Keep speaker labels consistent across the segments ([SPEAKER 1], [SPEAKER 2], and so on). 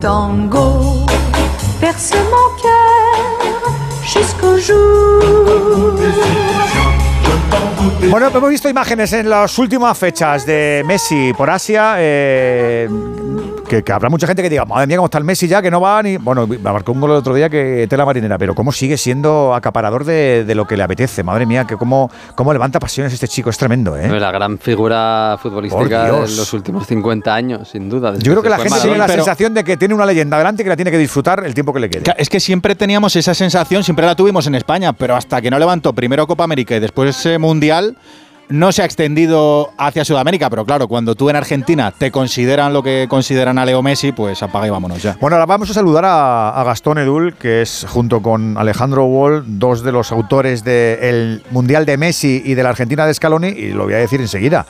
[SPEAKER 1] 当歌。
[SPEAKER 2] Bueno, hemos visto imágenes en las últimas fechas de Messi por Asia. eh, que, que habrá mucha gente que diga, madre mía, cómo está el Messi ya, que no va ni. Bueno, marcó un gol el otro día que tela marinera, pero cómo sigue siendo acaparador de, de lo que le apetece. Madre mía, que cómo, cómo levanta pasiones este chico, es tremendo, ¿eh?
[SPEAKER 3] La gran figura futbolística de los últimos 50 años, sin duda.
[SPEAKER 2] Yo creo que la gente tiene la sensación de que tiene una leyenda delante y que la tiene que disfrutar el tiempo que le quede.
[SPEAKER 4] Es que siempre teníamos esa sensación, siempre la tuvimos en España, pero hasta que no levantó primero Copa América y después eh, Mundial, no se ha extendido hacia Sudamérica. Pero claro, cuando tú en Argentina te consideran lo que consideran a Leo Messi, pues apaga y vámonos ya.
[SPEAKER 2] Bueno, ahora vamos a saludar a, a Gastón Edul, que es junto con Alejandro Wall, dos de los autores del Mundial de Messi y de la Argentina de Scaloni, y lo voy a decir enseguida.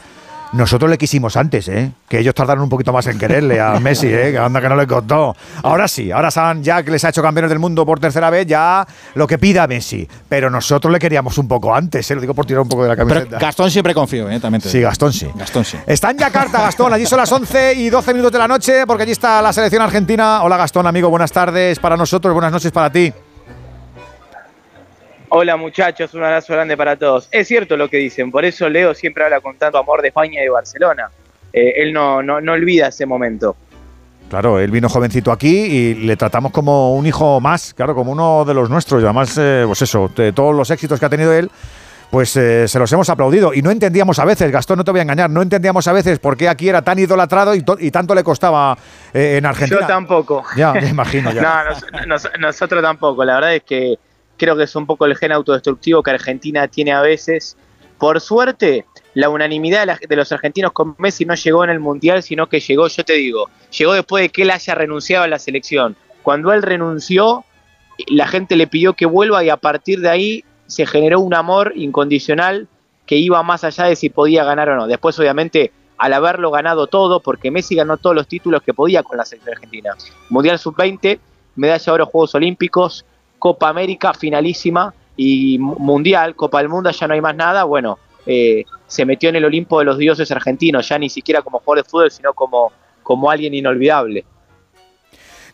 [SPEAKER 2] Nosotros le quisimos antes, ¿eh? Que ellos tardaron un poquito más en quererle a Messi, ¿eh? Que anda que no le costó. Ahora sí, ahora saben ya que les ha hecho campeones del mundo por tercera vez, ya lo que pida Messi. Pero nosotros le queríamos un poco antes, ¿eh? Lo digo por tirar un poco de la
[SPEAKER 4] Pero
[SPEAKER 2] camiseta.
[SPEAKER 4] Gastón siempre confío, ¿eh? También te
[SPEAKER 2] Sí. Gastón sí.
[SPEAKER 4] Gastón sí.
[SPEAKER 2] Está en Yakarta, Gastón. Allí son las 11 y 12 minutos de la noche, porque allí está la selección argentina. Hola, Gastón, amigo. Buenas tardes para nosotros, buenas noches para ti.
[SPEAKER 5] Hola muchachos, un abrazo grande para todos. Es cierto lo que dicen, por eso Leo siempre habla con tanto amor de España y de Barcelona. Eh, él no, no, no olvida ese momento.
[SPEAKER 2] Claro, él vino jovencito aquí y le tratamos como un hijo más, claro, como uno de los nuestros. Y además, eh, pues eso, de todos los éxitos que ha tenido él, pues eh, se los hemos aplaudido. Y no entendíamos a veces, Gastón, no te voy a engañar, no entendíamos a veces por qué aquí era tan idolatrado y, to- y tanto le costaba eh, en Argentina.
[SPEAKER 5] Yo tampoco.
[SPEAKER 2] Ya, me imagino ya.
[SPEAKER 5] No, nos- nos- nosotros tampoco. La verdad es que creo que es un poco el gen autodestructivo que Argentina tiene a veces. Por suerte, la unanimidad de, los argentinos con Messi no llegó en el Mundial, sino que llegó, yo te digo, llegó después de que él haya renunciado a la selección. Cuando él renunció, la gente le pidió que vuelva y a partir de ahí se generó un amor incondicional que iba más allá de si podía ganar o no. Después, obviamente, al haberlo ganado todo, porque Messi ganó todos los títulos que podía con la selección argentina. Mundial Sub-20, medalla de oro Juegos Olímpicos, Copa América, finalísima, y Mu- Mundial, Copa del Mundo, ya no hay más nada. Bueno, eh, se metió en el Olimpo de los dioses argentinos, ya ni siquiera como jugador de fútbol, sino como, como alguien inolvidable.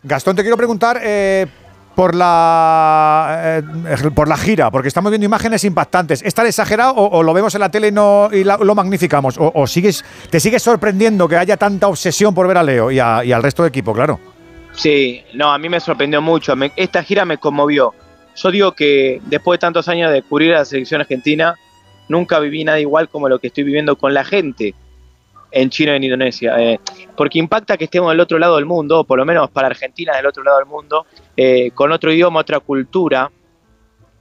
[SPEAKER 2] Gastón, te quiero preguntar eh, por la eh, por la gira, porque estamos viendo imágenes impactantes. ¿Es exagerado o, lo vemos en la tele y, lo magnificamos? O, sigues, te sigues sorprendiendo que haya tanta obsesión por ver a Leo y, y al resto del equipo, claro?
[SPEAKER 5] Sí, no, a mí me sorprendió mucho. me- esta gira me conmovió. Yo digo que después de tantos años de cubrir a la selección argentina, nunca viví nada igual como lo que estoy viviendo con la gente en China y en Indonesia. eh, porque impacta que estemos del otro lado del mundo, o por lo menos para Argentina del otro lado del mundo, eh, con otro idioma, otra cultura,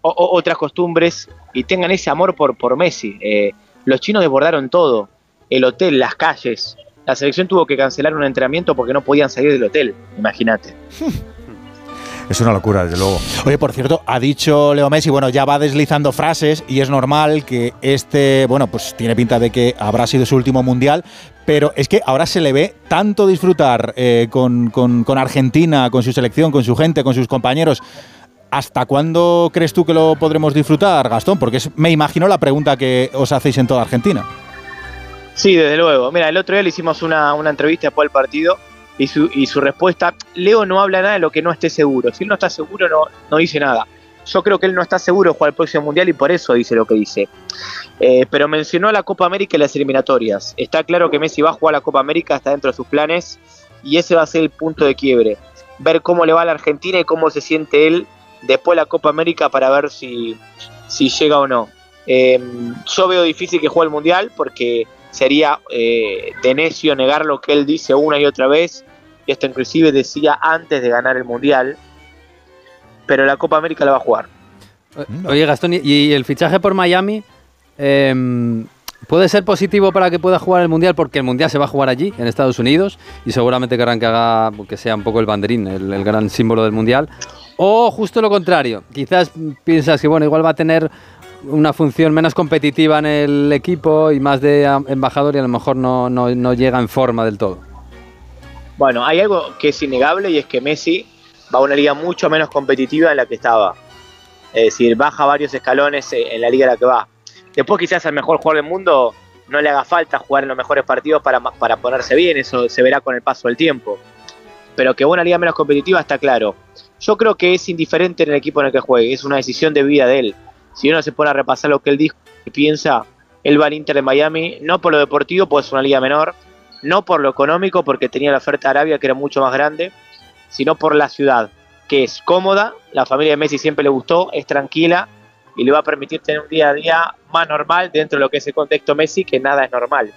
[SPEAKER 5] o- otras costumbres, y tengan ese amor por, por Messi. Eh, los chinos desbordaron todo, el hotel, las calles. La selección tuvo que cancelar un entrenamiento porque no podían salir del hotel, imagínate.
[SPEAKER 2] Es una locura, desde luego.
[SPEAKER 4] Oye, por cierto, ha dicho Leo Messi, bueno, ya va deslizando frases y es normal que este, bueno, pues tiene pinta de que habrá sido su último mundial, pero es que ahora se le ve tanto disfrutar eh, con, con- con Argentina, con su selección, con su gente, con sus compañeros. ¿Hasta cuándo crees tú que lo podremos disfrutar, Gastón? Porque es, me imagino, la pregunta que os hacéis en toda Argentina.
[SPEAKER 5] Sí, desde luego. Mira, el otro día le hicimos una, una entrevista después del partido y su, y su respuesta, Leo no habla nada de lo que no esté seguro. Si él no está seguro, no, no dice nada. Yo creo que él no está seguro de jugar el próximo Mundial y por eso dice lo que dice. Eh, pero mencionó la Copa América y las eliminatorias. Está claro que Messi va a jugar la Copa América, está dentro de sus planes y ese va a ser el punto de quiebre. Ver cómo le va a la Argentina y cómo se siente él después de la Copa América para ver si, si llega o no. Eh, yo veo difícil que juegue el Mundial porque sería eh, de necio negar lo que él dice una y otra vez, y esto inclusive decía antes de ganar el Mundial, pero la Copa América la va a jugar.
[SPEAKER 3] Oye, Gastón, ¿y- ¿y el fichaje por Miami em, puede ser positivo para que pueda jugar el Mundial? Porque el Mundial se va a jugar allí, en Estados Unidos, y seguramente querrán que haga que sea un poco el banderín, el, el gran símbolo del Mundial. O justo lo contrario, quizás piensas que bueno, igual va a tener una función menos competitiva en el equipo y más de embajador y a lo mejor no, no- no llega en forma del todo.
[SPEAKER 5] Bueno, hay algo que es innegable y es que Messi va a una liga mucho menos competitiva en la que estaba. Es decir, baja varios escalones eh, en la liga en la que va. Después quizás al mejor jugador del mundo no le haga falta jugar en los mejores partidos para, para ponerse bien, eso se verá con el paso del tiempo. pero que una liga menos competitiva está claro. Yo creo que es indiferente en el equipo en el que juegue, es una decisión de vida de él. Si uno se pone a repasar lo que él dijo piensa, él va al Inter de Miami, no por lo deportivo, pues es una liga menor, no por lo económico, porque tenía la oferta Arabia que era mucho más grande, sino por la ciudad, que es cómoda, la familia de Messi siempre le gustó, es tranquila y le va a permitir tener un día a día más normal dentro de lo que es el contexto Messi, que nada es normal.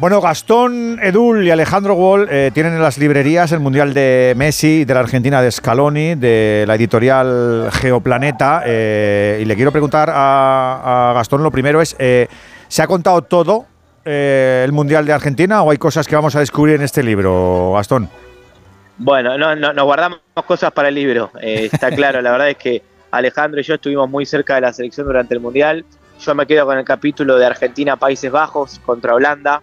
[SPEAKER 2] Bueno, Gastón Edul y Alejandro Wall eh, tienen en las librerías el Mundial de Messi, de la Argentina de Scaloni, de la editorial Geoplaneta. Eh, y le quiero preguntar a, Gastón, lo primero es, eh, ¿se ha contado todo el Mundial de Argentina o hay cosas que vamos a descubrir en este libro, Gastón?
[SPEAKER 5] Bueno, no, no, nos guardamos cosas para el libro, está claro, la verdad es que Alejandro y yo estuvimos muy cerca de la selección durante el Mundial. Yo me quedo con el capítulo de Argentina-Países Bajos contra Holanda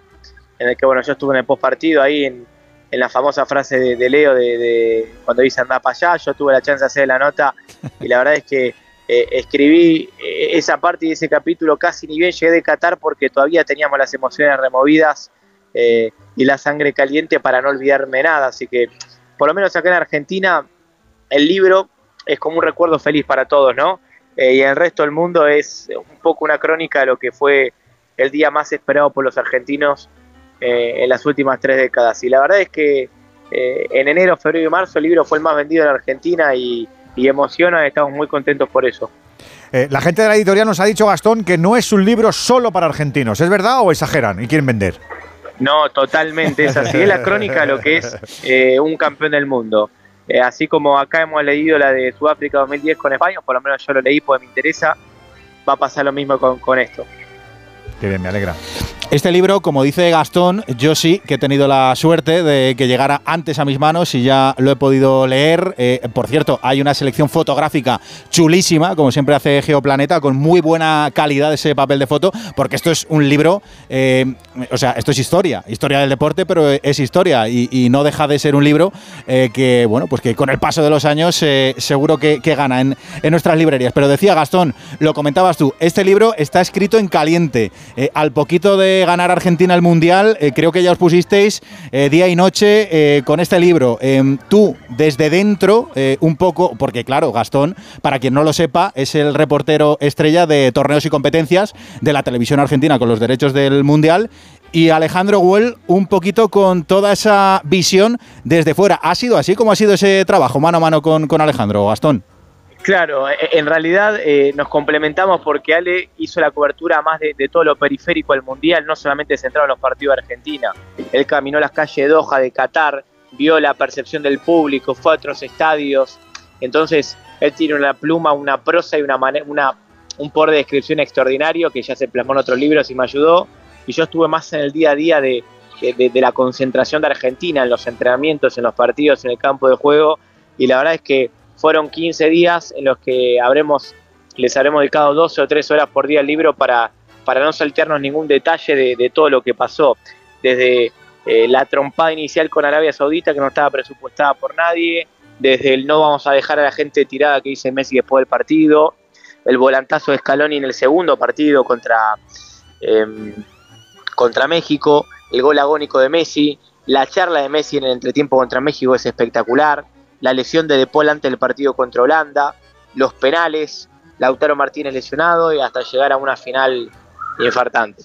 [SPEAKER 5] en el que bueno, yo estuve en el post partido ahí en, la famosa frase de, Leo de, cuando dice anda para allá, yo tuve la chance de hacer la nota y la verdad es que eh, escribí eh, esa parte y ese capítulo casi ni bien llegué de Qatar porque todavía teníamos las emociones removidas eh, y la sangre caliente para no olvidarme nada, así que por lo menos acá en Argentina el libro es como un recuerdo feliz para todos, ¿no? y el resto del mundo es un poco una crónica de lo que fue el día más esperado por los argentinos eh, en las últimas tres décadas. Y la verdad es que eh, en enero, febrero y marzo el libro fue el más vendido en Argentina y, emociona, estamos muy contentos por eso.
[SPEAKER 2] Eh, la gente de la editorial nos ha dicho, Gastón, que no es un libro solo para argentinos. ¿Es verdad o exageran y quieren vender?
[SPEAKER 5] No, totalmente, es así. es la crónica de lo que es un campeón del mundo. así como acá hemos leído la de Sudáfrica 2010 con España, por lo menos yo lo leí porque me interesa, va a pasar lo mismo con, con esto.
[SPEAKER 2] Qué bien, me alegra.
[SPEAKER 4] Este libro, como dice Gastón, yo sí que he tenido la suerte de que llegara antes a mis manos y ya lo he podido leer. Eh, por cierto, hay una selección fotográfica chulísima, como siempre hace Geoplaneta, con muy buena calidad ese papel de foto, porque esto es un libro, eh, o sea, esto es historia, historia del deporte, pero es historia y, no deja de ser un libro eh, que, bueno, pues que con el paso de los años seguro que, gana en, en, nuestras librerías. Pero decía Gastón, lo comentabas tú, este libro está escrito en caliente. Al poquito de ganar Argentina el Mundial, eh, creo que ya os pusisteis eh, día y noche eh, con este libro. Em, tú, desde dentro, un poco, porque claro, Gastón, para quien no lo sepa, es el reportero estrella de torneos y competencias de la televisión argentina con los derechos del Mundial. Y Alejandro Well, un poquito con toda esa visión desde fuera. ¿Ha sido así como ha sido ese trabajo mano a mano con, con Alejandro, Gastón?
[SPEAKER 5] Claro, e, en realidad eh, nos complementamos porque Ale hizo la cobertura más de, todo lo periférico del Mundial, no solamente centrado en los partidos de Argentina. Él caminó las calles de Doha, de Qatar, vio la percepción del público, fue a otros estadios. Entonces, él tiene una pluma, una prosa y una, una un por de descripción extraordinario que ya se plasmó en otros libros y me ayudó. Y yo estuve más en el día a día de, de la concentración de Argentina, en los entrenamientos, en los partidos, en el campo de juego. Y la verdad es que fueron 15 días en los que habremos, les habremos dedicado 12 o 3 horas por día al libro para, para no saltearnos ningún detalle de, todo lo que pasó, desde eh, la trompada inicial con Arabia Saudita que no estaba presupuestada por nadie, desde el no vamos a dejar a la gente tirada que dice Messi después del partido, el volantazo de Scaloni en el segundo partido contra, em, contra México, el gol agónico de Messi, la charla de Messi en el entretiempo contra México es espectacular, la lesión de De Paul ante el partido contra Holanda, los penales, Lautaro Martínez lesionado y hasta llegar a una final infartante.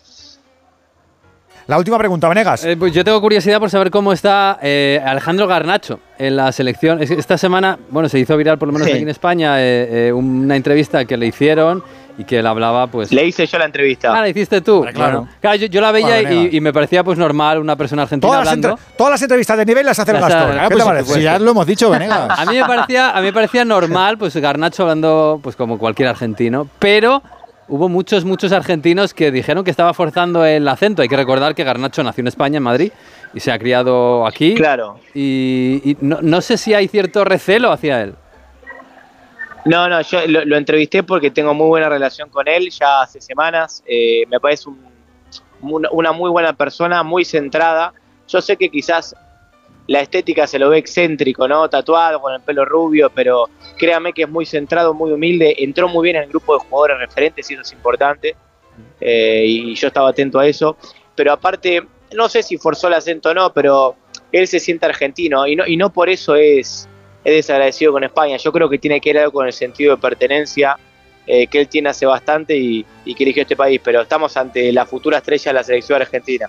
[SPEAKER 2] La última pregunta, Venegas.
[SPEAKER 3] Eh, pues yo tengo curiosidad por saber cómo está eh, Alejandro Garnacho en la selección. Esta semana, bueno, se hizo viral por lo menos aquí en España eh, una entrevista que le hicieron y que él hablaba, pues...
[SPEAKER 5] Le hice yo la entrevista.
[SPEAKER 3] Ah, la hiciste tú. claro. claro yo, la veía y, me parecía pues normal una persona argentina
[SPEAKER 2] todas
[SPEAKER 3] hablando.
[SPEAKER 2] Las todas las entrevistas de nivel las hace el Gastón. ¿Qué
[SPEAKER 4] te parece? Si ya lo hemos dicho, Venegas.
[SPEAKER 3] a, mí me parecía, a mí me parecía normal, pues Garnacho hablando pues como cualquier argentino, pero hubo muchos, muchos argentinos que dijeron que estaba forzando el acento. Hay que recordar que Garnacho nació en España, en Madrid, y se ha criado aquí.
[SPEAKER 5] Claro.
[SPEAKER 3] Y, no, no, sé si hay cierto recelo hacia él.
[SPEAKER 5] No, no, yo lo, entrevisté porque tengo muy buena relación con él ya hace semanas. Eh, me parece una muy buena persona, muy centrada. Yo sé que quizás la estética se lo ve excéntrico, ¿no? Tatuado, con el pelo rubio, pero créame que es muy centrado, muy humilde. Entró muy bien en el grupo de jugadores referentes y eso es importante. Eh, y yo estaba atento a eso. Pero aparte, no sé si forzó el acento o no, pero él se siente argentino y no, y no por eso es, es desagradecido con España. Yo creo que tiene que ver algo con el sentido de pertenencia eh, que él tiene hace bastante y, y que eligió este país, pero estamos ante la futura estrella de la selección argentina.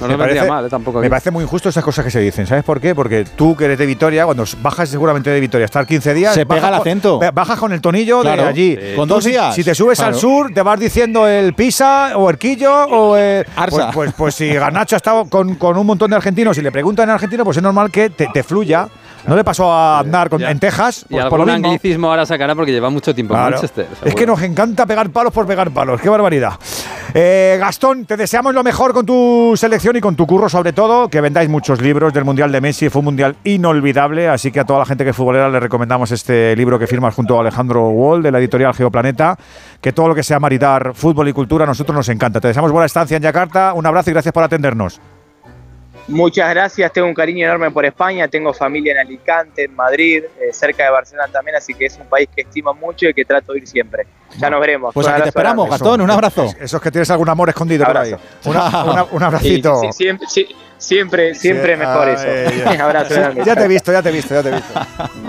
[SPEAKER 3] No
[SPEAKER 2] Me parece-
[SPEAKER 3] mal, ¿eh? tampoco.
[SPEAKER 2] Me parece muy injusto esas cosas que se dicen. ¿Sabes por qué? Porque tú que eres de Vitoria, cuando bajas seguramente de Vitoria, estar 15 días.
[SPEAKER 4] Se pega el acento.
[SPEAKER 2] ba- Bajas con el tonillo
[SPEAKER 4] Claro.
[SPEAKER 2] de allí.
[SPEAKER 4] Con dos
[SPEAKER 2] si-
[SPEAKER 4] días.
[SPEAKER 2] Si te subes al sur, te vas diciendo el Pisa o el Quillo o el.
[SPEAKER 4] Arsa.
[SPEAKER 2] Pues, pues, pues si Garnacho ha estado con, con un montón de argentinos y le preguntan en argentino, pues es normal que te, te fluya. No le pasó a andar con- en Texas.
[SPEAKER 3] Y
[SPEAKER 2] pues por
[SPEAKER 3] algún
[SPEAKER 2] lo mismo.
[SPEAKER 3] anglicismo ahora sacará porque lleva mucho tiempo en
[SPEAKER 2] Claro.
[SPEAKER 3] Manchester.
[SPEAKER 2] Es
[SPEAKER 3] seguro.
[SPEAKER 2] que nos encanta pegar palos por pegar palos. ¡Qué barbaridad! Eh, Gastón, te deseamos lo mejor con tu selección y con tu curro, sobre todo. Que vendáis muchos libros del Mundial de Messi. Fue un Mundial inolvidable. Así que a toda la gente que es futbolera le recomendamos este libro que firmas junto a Alejandro Wall de la editorial Geoplaneta. Que todo lo que sea maridar fútbol y cultura a nosotros nos encanta. Te deseamos buena estancia en Yakarta. Un abrazo y gracias por atendernos.
[SPEAKER 5] Muchas gracias, tengo un cariño enorme por España, tengo familia en Alicante, en Madrid, eh, cerca de Barcelona también, así que es un país que estimo mucho y que trato de ir siempre. Ya nos veremos.
[SPEAKER 4] Pues
[SPEAKER 5] Un
[SPEAKER 4] aquí te
[SPEAKER 5] abrazo
[SPEAKER 4] esperamos,
[SPEAKER 5] grande.
[SPEAKER 4] Gastón, un abrazo.
[SPEAKER 2] Eso es que tienes algún amor escondido por ahí.
[SPEAKER 5] Abrazo.
[SPEAKER 2] Una- una- un
[SPEAKER 5] Sí,
[SPEAKER 2] abracito.
[SPEAKER 5] sí, siempre, sí, siempre, siempre
[SPEAKER 2] Sí,
[SPEAKER 5] mejor
[SPEAKER 2] ay,
[SPEAKER 5] eso.
[SPEAKER 2] ya.
[SPEAKER 5] Abrazo grande.
[SPEAKER 2] Ya te he visto, ya te he visto, ya te he visto.